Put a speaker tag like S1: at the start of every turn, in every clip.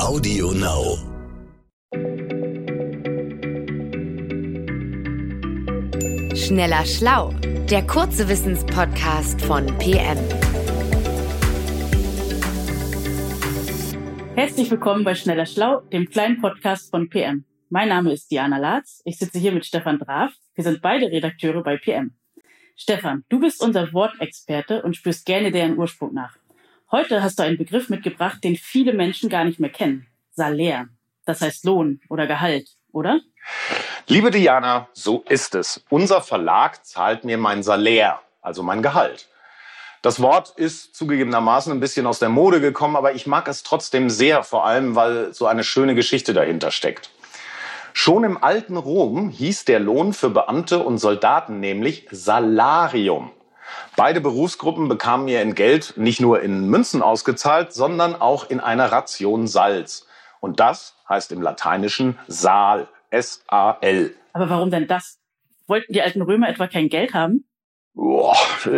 S1: Audio Now.
S2: Schneller Schlau, der kurze Wissenspodcast von PM.
S3: Herzlich willkommen bei Schneller Schlau, dem kleinen Podcast von PM. Mein Name ist Diana Latz. Ich sitze hier mit Stefan Draf. Wir sind beide Redakteure bei PM. Stefan, du bist unser Wortexperte und spürst gerne deren Ursprung nach. Heute hast du einen Begriff mitgebracht, den viele Menschen gar nicht mehr kennen. Salär. Das heißt Lohn oder Gehalt, oder?
S4: Liebe Diana, so ist es. Unser Verlag zahlt mir mein Salär, also mein Gehalt. Das Wort ist zugegebenermaßen ein bisschen aus der Mode gekommen, aber ich mag es trotzdem sehr, vor allem weil so eine schöne Geschichte dahinter steckt. Schon im alten Rom hieß der Lohn für Beamte und Soldaten nämlich Salarium. Beide Berufsgruppen bekamen ihr Entgelt nicht nur in Münzen ausgezahlt, sondern auch in einer Ration Salz. Und das heißt im Lateinischen Sal, S-A-L.
S3: Aber warum denn das? Wollten die alten Römer etwa kein Geld haben?
S4: Boah,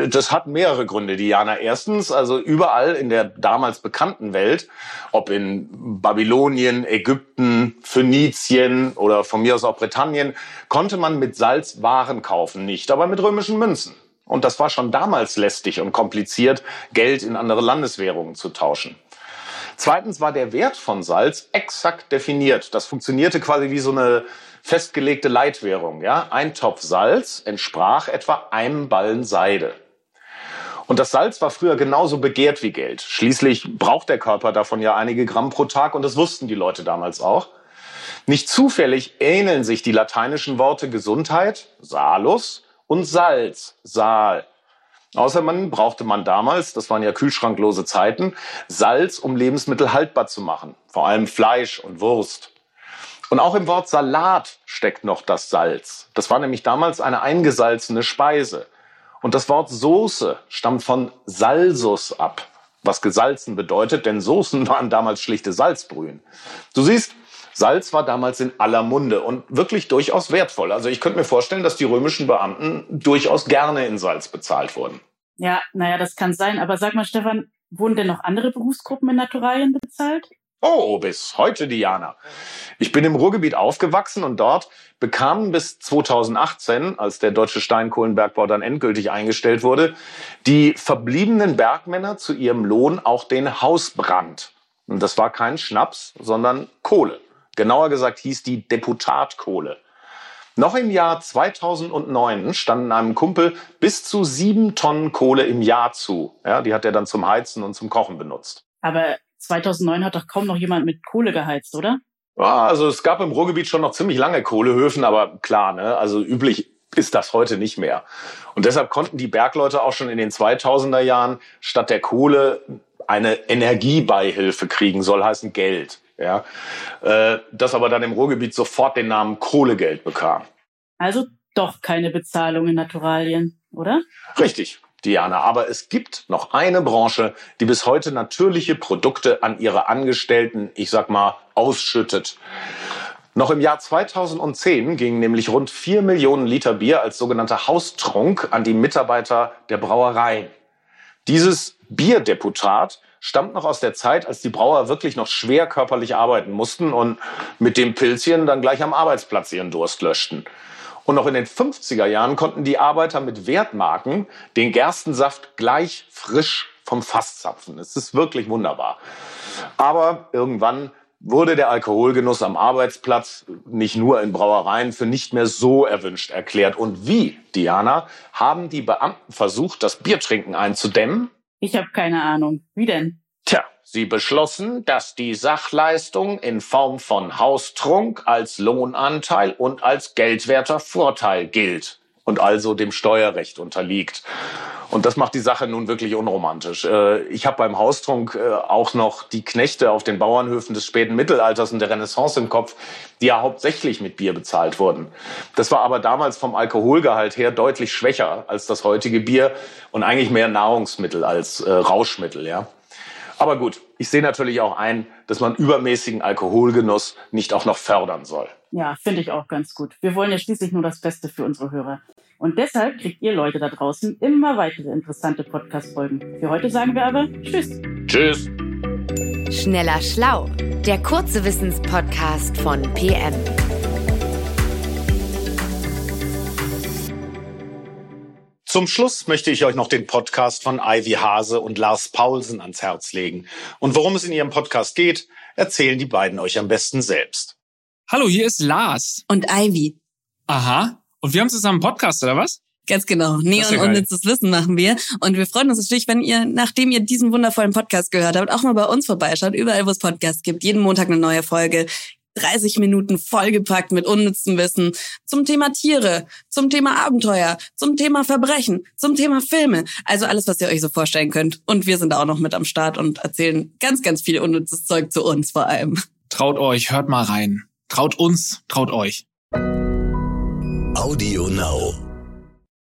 S4: das hat mehrere Gründe, Diana. Erstens, also überall in der damals bekannten Welt, ob in Babylonien, Ägypten, Phönizien oder von mir aus auch Britannien, konnte man mit Salz Waren kaufen, nicht aber mit römischen Münzen. Und das war schon damals lästig und kompliziert, Geld in andere Landeswährungen zu tauschen. Zweitens war der Wert von Salz exakt definiert. Das funktionierte quasi wie so eine festgelegte Leitwährung. Ja? Ein Topf Salz entsprach etwa einem Ballen Seide. Und das Salz war früher genauso begehrt wie Geld. Schließlich braucht der Körper davon ja einige Gramm pro Tag und das wussten die Leute damals auch. Nicht zufällig ähneln sich die lateinischen Worte Gesundheit, Salus, und Salz, Sal. Außerdem brauchte man damals, das waren ja kühlschranklose Zeiten, Salz, um Lebensmittel haltbar zu machen, vor allem Fleisch und Wurst. Und auch im Wort Salat steckt noch das Salz. Das war nämlich damals eine eingesalzene Speise. Und das Wort Soße stammt von Salsus ab, was gesalzen bedeutet, denn Soßen waren damals schlichte Salzbrühen. Du siehst, Salz war damals in aller Munde und wirklich durchaus wertvoll. Also ich könnte mir vorstellen, dass die römischen Beamten durchaus gerne in Salz bezahlt wurden.
S3: Ja, naja, das kann sein. Aber sag mal, Stefan, wurden denn noch andere Berufsgruppen in Naturalien bezahlt?
S4: Oh, bis heute, Diana. Ich bin im Ruhrgebiet aufgewachsen und dort bekamen bis 2018, als der deutsche Steinkohlenbergbau dann endgültig eingestellt wurde, die verbliebenen Bergmänner zu ihrem Lohn auch den Hausbrand. Und das war kein Schnaps, sondern Kohle. Genauer gesagt hieß die Deputatkohle. Noch im Jahr 2009 standen einem Kumpel bis zu sieben Tonnen Kohle im Jahr zu. Ja, die hat er dann zum Heizen und zum Kochen benutzt.
S3: Aber 2009 hat doch kaum noch jemand mit Kohle geheizt, oder?
S4: Ja, also es gab im Ruhrgebiet schon noch ziemlich lange Kohlehöfen, aber klar, ne, also üblich ist das heute nicht mehr. Und deshalb konnten die Bergleute auch schon in den 2000er Jahren statt der Kohle eine Energiebeihilfe kriegen, soll heißen Geld ja, äh, das aber dann im Ruhrgebiet sofort den Namen Kohlegeld bekam.
S3: Also doch keine Bezahlung in Naturalien, oder?
S4: Richtig, Diana. Aber es gibt noch eine Branche, die bis heute natürliche Produkte an ihre Angestellten, ich sag mal, ausschüttet. Noch im Jahr 2010 gingen nämlich rund vier Millionen Liter Bier als sogenannter Haustrunk an die Mitarbeiter der Brauereien. Dieses Bierdeputat stammt noch aus der Zeit, als die Brauer wirklich noch schwer körperlich arbeiten mussten und mit dem Pilzchen dann gleich am Arbeitsplatz ihren Durst löschten. Und noch in den 50er Jahren konnten die Arbeiter mit Wertmarken den Gerstensaft gleich frisch vom Fass zapfen. Es ist wirklich wunderbar. Aber irgendwann wurde der Alkoholgenuss am Arbeitsplatz nicht nur in Brauereien für nicht mehr so erwünscht erklärt. Und wie, Diana, haben die Beamten versucht, das Biertrinken einzudämmen?
S3: Ich habe keine Ahnung. Wie denn?
S4: Tja, sie beschlossen, dass die Sachleistung in Form von Haustrunk als Lohnanteil und als geldwerter Vorteil gilt und also dem Steuerrecht unterliegt. Und das macht die Sache nun wirklich unromantisch. Äh, ich habe beim Haustrunk äh, auch noch die Knechte auf den Bauernhöfen des späten Mittelalters und der Renaissance im Kopf, die ja hauptsächlich mit Bier bezahlt wurden. Das war aber damals vom Alkoholgehalt her deutlich schwächer als das heutige Bier und eigentlich mehr Nahrungsmittel als äh, Rauschmittel, ja. Aber gut, ich sehe natürlich auch ein, dass man übermäßigen Alkoholgenuss nicht auch noch fördern soll.
S3: Ja, finde ich auch ganz gut. Wir wollen ja schließlich nur das Beste für unsere Hörer. Und deshalb kriegt ihr Leute da draußen immer weitere interessante Podcast-Folgen. Für heute sagen wir aber Tschüss.
S4: Tschüss.
S2: Schneller Schlau, der kurze Wissenspodcast von PM.
S4: Zum Schluss möchte ich euch noch den Podcast von Ivy Hase und Lars Paulsen ans Herz legen. Und worum es in ihrem Podcast geht, erzählen die beiden euch am besten selbst.
S1: Hallo, hier ist Lars.
S5: Und Ivy.
S1: Aha. Und wir haben zusammen einen Podcast, oder was?
S5: Ganz genau. Neon
S1: ja
S5: unnützes Wissen machen wir. Und wir freuen uns natürlich, wenn ihr, nachdem ihr diesen wundervollen Podcast gehört habt, auch mal bei uns vorbeischaut. Überall, wo es Podcasts gibt. Jeden Montag eine neue Folge. 30 Minuten vollgepackt mit unnützem Wissen zum Thema Tiere, zum Thema Abenteuer, zum Thema Verbrechen, zum Thema Filme. Also alles, was ihr euch so vorstellen könnt. Und wir sind da auch noch mit am Start und erzählen ganz, ganz viel unnützes Zeug zu uns vor allem.
S1: Traut euch, hört mal rein. Traut uns, traut euch.
S6: Audio Now.